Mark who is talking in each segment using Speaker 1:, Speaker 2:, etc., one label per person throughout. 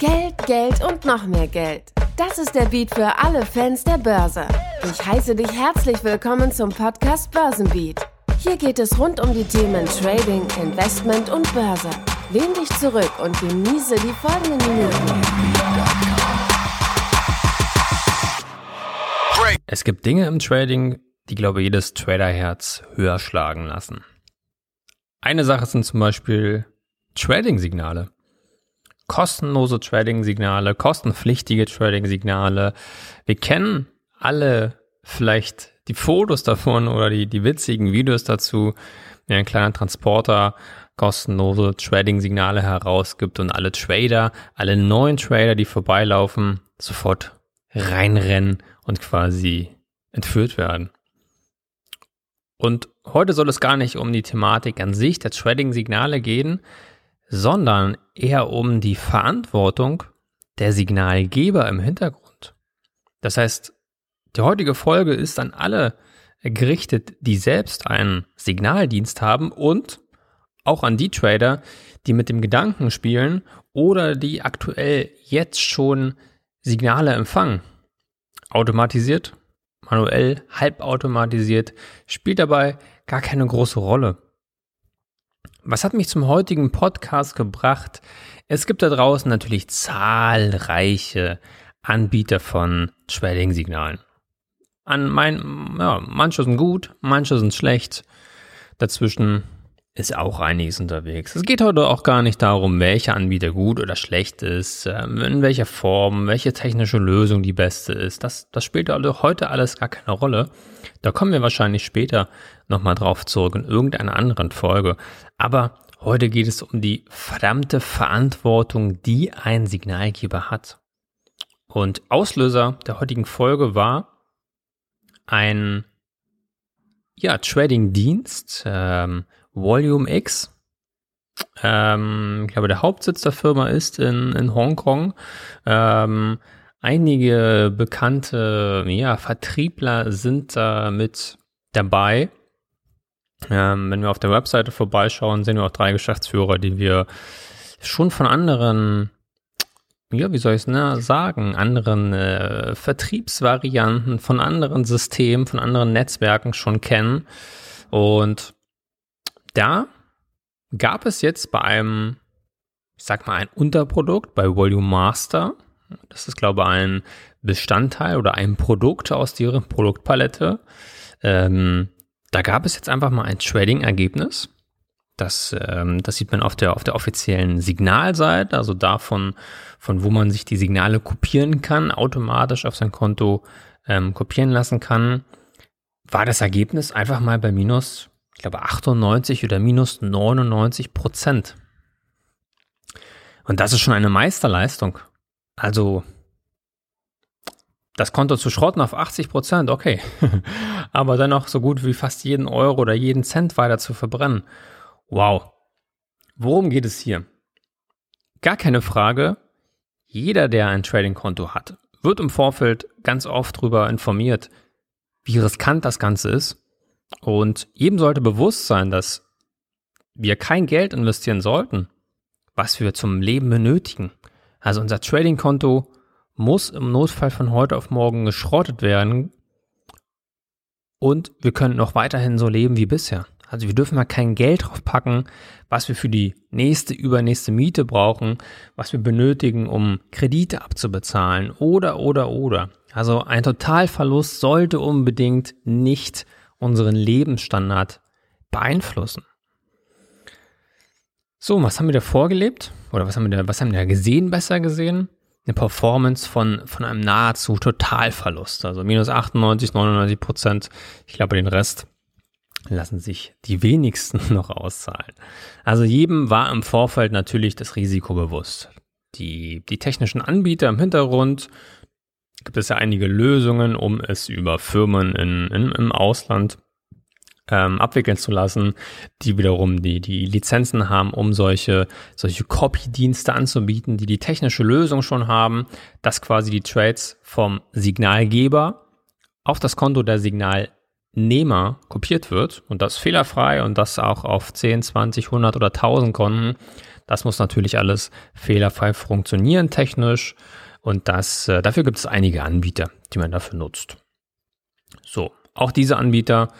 Speaker 1: Geld, Geld und noch mehr Geld. Das ist der Beat für alle Fans der Börse. Ich heiße dich herzlich willkommen zum Podcast Börsenbeat. Hier geht es rund um die Themen Trading, Investment und Börse. Lehn dich zurück und genieße die folgenden Minuten.
Speaker 2: Es gibt Dinge im Trading, die, glaube ich, jedes Traderherz höher schlagen lassen. Eine Sache sind zum Beispiel Trading-Signale kostenlose Trading-Signale, kostenpflichtige Trading-Signale. Wir kennen alle vielleicht die Fotos davon oder die, die witzigen Videos dazu, wie ein kleiner Transporter kostenlose Trading-Signale herausgibt und alle Trader, alle neuen Trader, die vorbeilaufen, sofort reinrennen und quasi entführt werden. Und heute soll es gar nicht um die Thematik an sich der Trading-Signale gehen, sondern eher um die Verantwortung der Signalgeber im Hintergrund. Das heißt, die heutige Folge ist an alle gerichtet, die selbst einen Signaldienst haben und auch an die Trader, die mit dem Gedanken spielen oder die aktuell jetzt schon Signale empfangen. Automatisiert, manuell, halbautomatisiert, spielt dabei gar keine große Rolle. Was hat mich zum heutigen Podcast gebracht? Es gibt da draußen natürlich zahlreiche Anbieter von Trading-Signalen. An mein, ja, manche sind gut, manche sind schlecht. Dazwischen ist auch einiges unterwegs. Es geht heute auch gar nicht darum, welcher Anbieter gut oder schlecht ist, ähm, in welcher Form, welche technische Lösung die beste ist. Das, das spielt also heute alles gar keine Rolle. Da kommen wir wahrscheinlich später nochmal drauf zurück in irgendeiner anderen Folge. Aber heute geht es um die verdammte Verantwortung, die ein Signalgeber hat. Und Auslöser der heutigen Folge war ein ja, Trading-Dienst, ähm, Volume X. Ähm, ich glaube, der Hauptsitz der Firma ist in, in Hongkong. Ähm, einige bekannte ja, Vertriebler sind da mit dabei. Ähm, wenn wir auf der Webseite vorbeischauen, sehen wir auch drei Geschäftsführer, die wir schon von anderen, ja, wie soll ich es ne, sagen, anderen äh, Vertriebsvarianten, von anderen Systemen, von anderen Netzwerken schon kennen. Und da gab es jetzt bei einem, ich sag mal, ein Unterprodukt bei Volume Master. Das ist, glaube ich, ein Bestandteil oder ein Produkt aus deren Produktpalette. Ähm, da gab es jetzt einfach mal ein Trading-Ergebnis. Das, ähm, das sieht man auf der, auf der offiziellen Signalseite, also davon, von wo man sich die Signale kopieren kann, automatisch auf sein Konto ähm, kopieren lassen kann. War das Ergebnis einfach mal bei minus, ich glaube, 98 oder minus 99 Prozent. Und das ist schon eine Meisterleistung. Also das Konto zu schrotten auf 80 Prozent, okay. Aber dennoch so gut wie fast jeden Euro oder jeden Cent weiter zu verbrennen. Wow. Worum geht es hier? Gar keine Frage. Jeder, der ein Trading-Konto hat, wird im Vorfeld ganz oft darüber informiert, wie riskant das Ganze ist. Und jedem sollte bewusst sein, dass wir kein Geld investieren sollten, was wir zum Leben benötigen. Also unser Trading-Konto muss im Notfall von heute auf morgen geschrottet werden und wir können noch weiterhin so leben wie bisher. Also wir dürfen mal kein Geld drauf packen, was wir für die nächste, übernächste Miete brauchen, was wir benötigen, um Kredite abzubezahlen oder, oder, oder. Also ein Totalverlust sollte unbedingt nicht unseren Lebensstandard beeinflussen. So, was haben wir da vorgelebt? Oder was haben wir da, was haben wir da gesehen, besser gesehen? eine Performance von, von einem nahezu Totalverlust. Also minus 98, 99 Prozent. Ich glaube, den Rest lassen sich die wenigsten noch auszahlen. Also jedem war im Vorfeld natürlich das Risiko bewusst. Die, die technischen Anbieter im Hintergrund gibt es ja einige Lösungen, um es über Firmen in, in, im Ausland ähm, abwickeln zu lassen, die wiederum die, die Lizenzen haben, um solche, solche Copy-Dienste anzubieten, die die technische Lösung schon haben, dass quasi die Trades vom Signalgeber auf das Konto der Signalnehmer kopiert wird und das fehlerfrei und das auch auf 10, 20, 100 oder 1000 Konten. Das muss natürlich alles fehlerfrei funktionieren technisch und das, äh, dafür gibt es einige Anbieter, die man dafür nutzt. So, auch diese Anbieter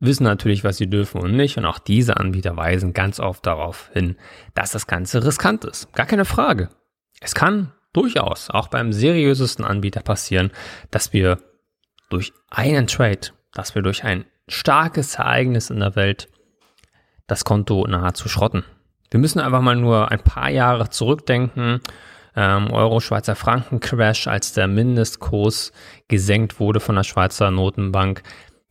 Speaker 2: wissen natürlich, was sie dürfen und nicht und auch diese Anbieter weisen ganz oft darauf hin, dass das Ganze riskant ist. Gar keine Frage. Es kann durchaus auch beim seriösesten Anbieter passieren, dass wir durch einen Trade, dass wir durch ein starkes Ereignis in der Welt das Konto nahezu schrotten. Wir müssen einfach mal nur ein paar Jahre zurückdenken. Ähm, Euro-Schweizer Franken-Crash, als der Mindestkurs gesenkt wurde von der Schweizer Notenbank.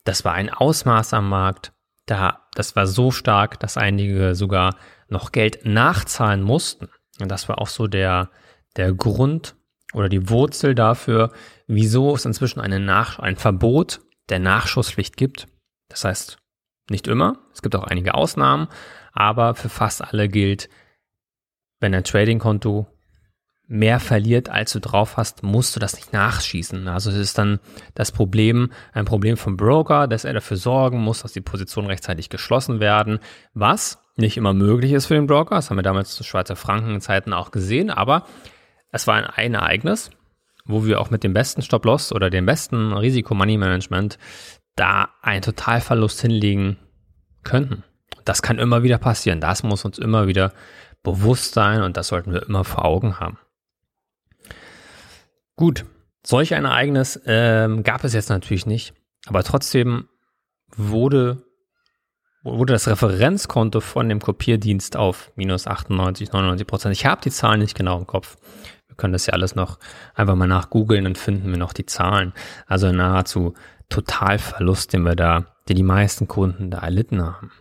Speaker 2: Das war ein Ausmaß am Markt. Da, das war so stark, dass einige sogar noch Geld nachzahlen mussten. Und das war auch so der, der Grund oder die Wurzel dafür, wieso es inzwischen eine Nach ein Verbot der Nachschusspflicht gibt. Das heißt, nicht immer, es gibt auch einige Ausnahmen, aber für fast alle gilt, wenn ein Trading-Konto mehr verliert, als du drauf hast, musst du das nicht nachschießen. Also es ist dann das Problem, ein Problem vom Broker, dass er dafür sorgen muss, dass die Positionen rechtzeitig geschlossen werden, was nicht immer möglich ist für den Broker. Das haben wir damals zu Schweizer Franken-Zeiten auch gesehen, aber es war ein, ein Ereignis, wo wir auch mit dem besten Stop-Loss oder dem besten Risiko-Money-Management da einen Totalverlust hinlegen könnten. Das kann immer wieder passieren. Das muss uns immer wieder bewusst sein und das sollten wir immer vor Augen haben. Gut, solch ein Ereignis ähm, gab es jetzt natürlich nicht, aber trotzdem wurde, wurde das Referenzkonto von dem Kopierdienst auf minus 98, 99 Prozent. Ich habe die Zahlen nicht genau im Kopf. Wir können das ja alles noch einfach mal nachgoogeln, dann finden wir noch die Zahlen. Also nahezu Totalverlust, den wir da, den die meisten Kunden da erlitten haben.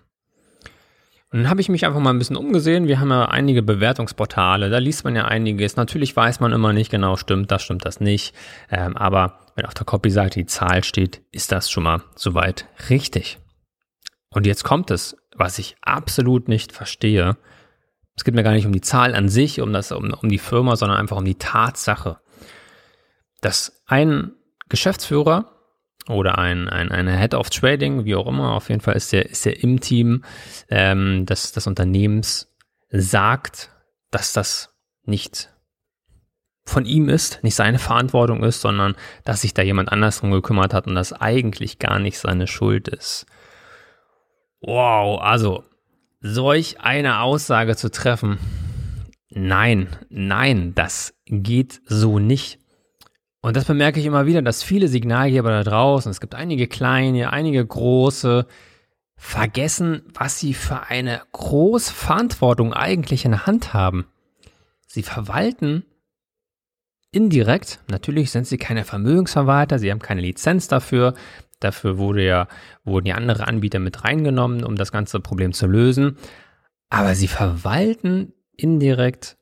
Speaker 2: Und dann habe ich mich einfach mal ein bisschen umgesehen. Wir haben ja einige Bewertungsportale, da liest man ja einiges. Natürlich weiß man immer nicht genau, stimmt das, stimmt das nicht. Ähm, aber wenn auf der Copy-Seite die Zahl steht, ist das schon mal soweit richtig. Und jetzt kommt es, was ich absolut nicht verstehe. Es geht mir gar nicht um die Zahl an sich, um, das, um, um die Firma, sondern einfach um die Tatsache, dass ein Geschäftsführer oder ein, ein, eine Head of Trading, wie auch immer, auf jeden Fall ist der, ist im Team ähm, des, des Unternehmens sagt, dass das nicht von ihm ist, nicht seine Verantwortung ist, sondern dass sich da jemand anders drum gekümmert hat und das eigentlich gar nicht seine Schuld ist. Wow, also solch eine Aussage zu treffen, nein, nein, das geht so nicht. Und das bemerke ich immer wieder, dass viele Signalgeber da draußen, es gibt einige kleine, einige große, vergessen, was sie für eine große Verantwortung eigentlich in der Hand haben. Sie verwalten indirekt, natürlich sind sie keine Vermögensverwalter, sie haben keine Lizenz dafür. Dafür wurde ja, wurden ja andere Anbieter mit reingenommen, um das ganze Problem zu lösen. Aber sie verwalten indirekt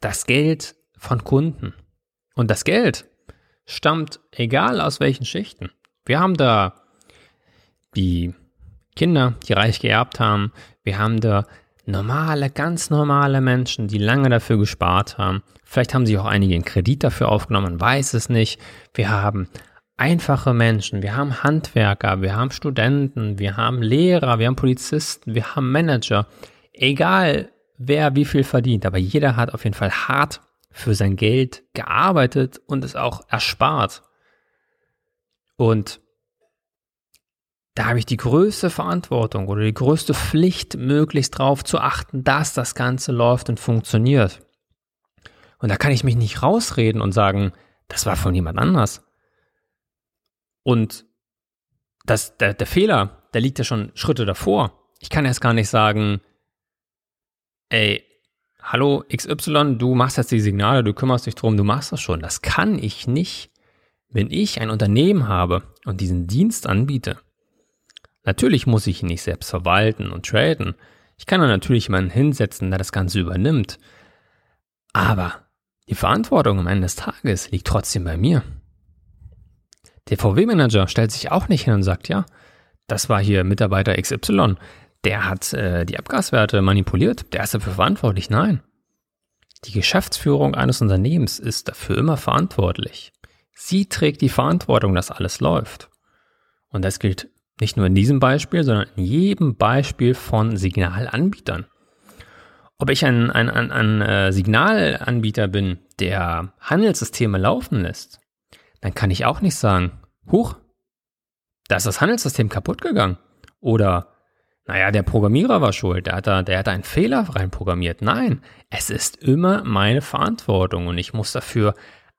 Speaker 2: das Geld von Kunden. Und das Geld stammt egal aus welchen Schichten. Wir haben da die Kinder, die reich geerbt haben. Wir haben da normale, ganz normale Menschen, die lange dafür gespart haben. Vielleicht haben sie auch einige einen Kredit dafür aufgenommen, man weiß es nicht. Wir haben einfache Menschen, wir haben Handwerker, wir haben Studenten, wir haben Lehrer, wir haben Polizisten, wir haben Manager. Egal, wer wie viel verdient, aber jeder hat auf jeden Fall hart für sein Geld gearbeitet und es auch erspart. Und da habe ich die größte Verantwortung oder die größte Pflicht, möglichst darauf zu achten, dass das Ganze läuft und funktioniert. Und da kann ich mich nicht rausreden und sagen, das war von jemand anders. Und das, der, der Fehler, der liegt ja schon Schritte davor. Ich kann erst gar nicht sagen, ey, hallo XY, du machst jetzt die Signale, du kümmerst dich drum, du machst das schon. Das kann ich nicht, wenn ich ein Unternehmen habe und diesen Dienst anbiete. Natürlich muss ich ihn nicht selbst verwalten und traden. Ich kann da natürlich jemanden hinsetzen, der das Ganze übernimmt. Aber die Verantwortung am Ende des Tages liegt trotzdem bei mir. Der VW-Manager stellt sich auch nicht hin und sagt, ja, das war hier Mitarbeiter XY, der hat äh, die Abgaswerte manipuliert, der ist dafür verantwortlich. Nein. Die Geschäftsführung eines Unternehmens ist dafür immer verantwortlich. Sie trägt die Verantwortung, dass alles läuft. Und das gilt nicht nur in diesem Beispiel, sondern in jedem Beispiel von Signalanbietern. Ob ich ein, ein, ein, ein äh, Signalanbieter bin, der Handelssysteme laufen lässt, dann kann ich auch nicht sagen, huch, da ist das Handelssystem kaputt gegangen. Oder, naja, der Programmierer war schuld, der hat da, der hat da einen Fehler reinprogrammiert. Nein, es ist immer meine Verantwortung und ich muss dafür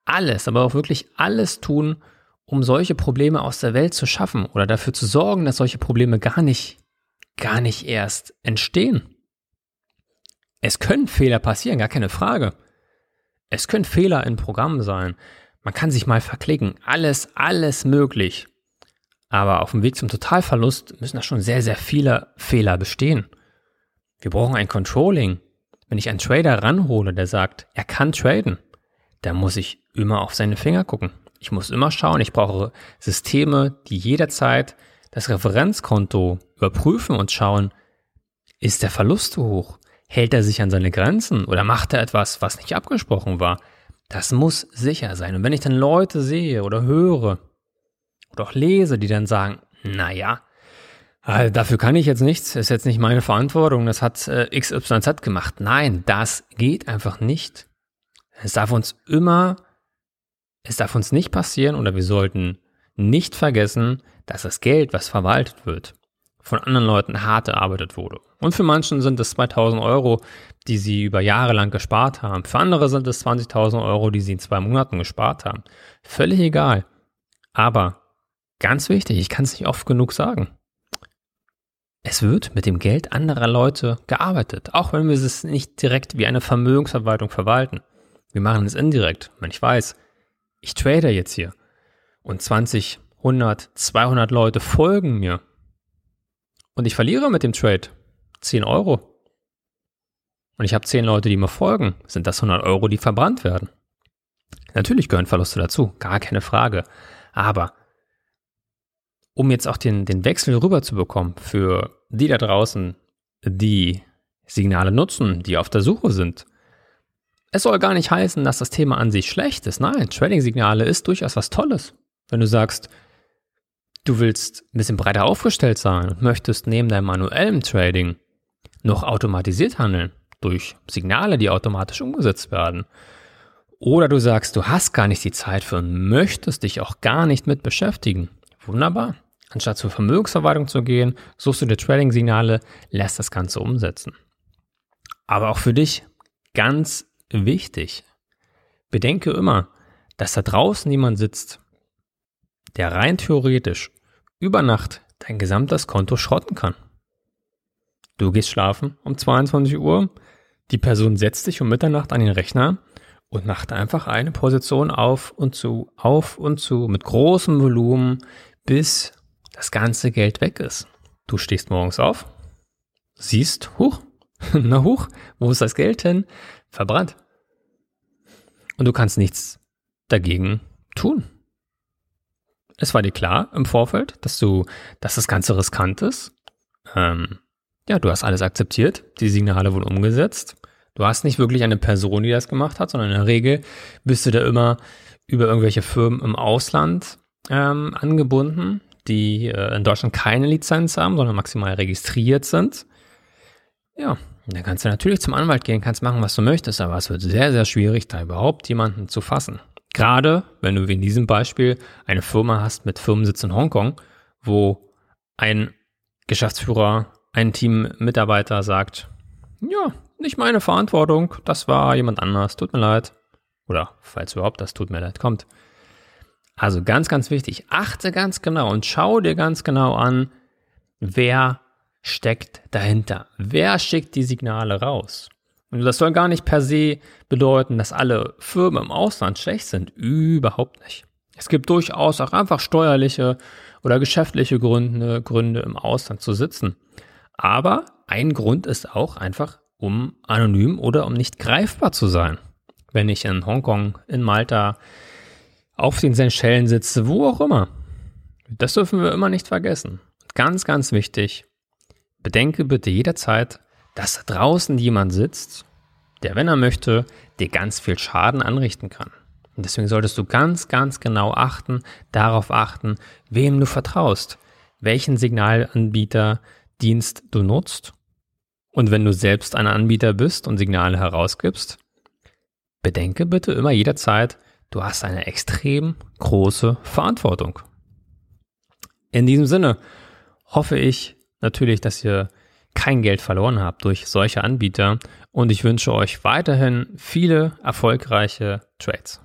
Speaker 2: alles, aber auch wirklich alles tun, um solche Probleme aus der Welt zu schaffen oder dafür zu sorgen, dass solche Probleme gar nicht, gar nicht erst entstehen. Es können Fehler passieren, gar keine Frage. Es können Fehler in Programmen sein. Man kann sich mal verklicken. Alles, alles möglich. Aber auf dem Weg zum Totalverlust müssen da schon sehr, sehr viele Fehler bestehen. Wir brauchen ein Controlling. Wenn ich einen Trader ranhole, der sagt, er kann traden, dann muss ich immer auf seine Finger gucken. Ich muss immer schauen, ich brauche Systeme, die jederzeit das Referenzkonto überprüfen und schauen, ist der Verlust zu hoch? Hält er sich an seine Grenzen oder macht er etwas, was nicht abgesprochen war? Das muss sicher sein. Und wenn ich dann Leute sehe oder höre oder auch lese, die dann sagen, naja, also dafür kann ich jetzt nichts, ist jetzt nicht meine Verantwortung, das hat äh, XYZ gemacht. Nein, das geht einfach nicht. Es darf uns immer, es darf uns nicht passieren oder wir sollten nicht vergessen, dass das Geld, was verwaltet wird, von anderen Leuten hart erarbeitet wurde. Und für manchen sind es 2000 Euro, die sie über Jahre lang gespart haben. Für andere sind es 20.000 Euro, die sie in zwei Monaten gespart haben. Völlig egal. Aber ganz wichtig, ich kann es nicht oft genug sagen. Es wird mit dem Geld anderer Leute gearbeitet, auch wenn wir es nicht direkt wie eine Vermögensverwaltung verwalten. Wir machen es indirekt. Wenn ich weiß, ich trade jetzt hier und 20, 100, 200 Leute folgen mir und ich verliere mit dem Trade 10 Euro und ich habe 10 Leute, die mir folgen, sind das 100 Euro, die verbrannt werden. Natürlich gehören Verluste dazu, gar keine Frage. Aber um jetzt auch den, den Wechsel rüberzubekommen für die da draußen, die Signale nutzen, die auf der Suche sind, es soll gar nicht heißen, dass das Thema an sich schlecht ist. Nein, Trading-Signale ist durchaus was Tolles. Wenn du sagst, du willst ein bisschen breiter aufgestellt sein und möchtest neben deinem manuellen Trading noch automatisiert handeln, durch Signale, die automatisch umgesetzt werden. Oder du sagst, du hast gar nicht die Zeit für und möchtest dich auch gar nicht mit beschäftigen. Wunderbar. Anstatt zur Vermögensverwaltung zu gehen, suchst du dir Trading-Signale, lässt das Ganze umsetzen. Aber auch für dich ganz wichtig. Bedenke immer, dass da draußen jemand sitzt, der rein theoretisch über Nacht dein gesamtes Konto schrotten kann. Du gehst schlafen um 22 Uhr, die Person setzt sich um Mitternacht an den Rechner und macht einfach eine Position auf und zu, auf und zu mit großem Volumen, bis das ganze Geld weg ist. Du stehst morgens auf, siehst, huch, na huch, wo ist das Geld hin? Verbrannt. Und du kannst nichts dagegen tun. Es war dir klar im Vorfeld, dass du, dass das Ganze riskant ist. Ähm, ja, du hast alles akzeptiert, die Signale wurden umgesetzt. Du hast nicht wirklich eine Person, die das gemacht hat, sondern in der Regel bist du da immer über irgendwelche Firmen im Ausland ähm, angebunden, die äh, in Deutschland keine Lizenz haben, sondern maximal registriert sind. Ja, dann kannst du natürlich zum Anwalt gehen, kannst machen, was du möchtest, aber es wird sehr, sehr schwierig, da überhaupt jemanden zu fassen. Gerade wenn du wie in diesem Beispiel eine Firma hast mit Firmensitz in Hongkong, wo ein Geschäftsführer, ein Teammitarbeiter sagt, ja, nicht meine Verantwortung, das war jemand anders, tut mir leid. Oder falls überhaupt das tut mir leid kommt. Also ganz, ganz wichtig, achte ganz genau und schau dir ganz genau an, wer steckt dahinter. Wer schickt die Signale raus? Und das soll gar nicht per se bedeuten, dass alle Firmen im Ausland schlecht sind. Überhaupt nicht. Es gibt durchaus auch einfach steuerliche oder geschäftliche Gründe, Gründe im Ausland zu sitzen. Aber ein Grund ist auch einfach, um anonym oder um nicht greifbar zu sein. Wenn ich in Hongkong, in Malta, auf den Seychellen sitze, wo auch immer. Das dürfen wir immer nicht vergessen. Ganz, ganz wichtig. Bedenke bitte jederzeit, dass da draußen jemand sitzt, der, wenn er möchte, dir ganz viel Schaden anrichten kann. Und deswegen solltest du ganz, ganz genau achten, darauf achten, wem du vertraust, welchen Signalanbieter Dienst du nutzt Und wenn du selbst ein Anbieter bist und Signale herausgibst, bedenke bitte immer jederzeit, du hast eine extrem große Verantwortung. In diesem Sinne hoffe ich natürlich, dass ihr kein Geld verloren habt durch solche Anbieter und ich wünsche euch weiterhin viele erfolgreiche Trades.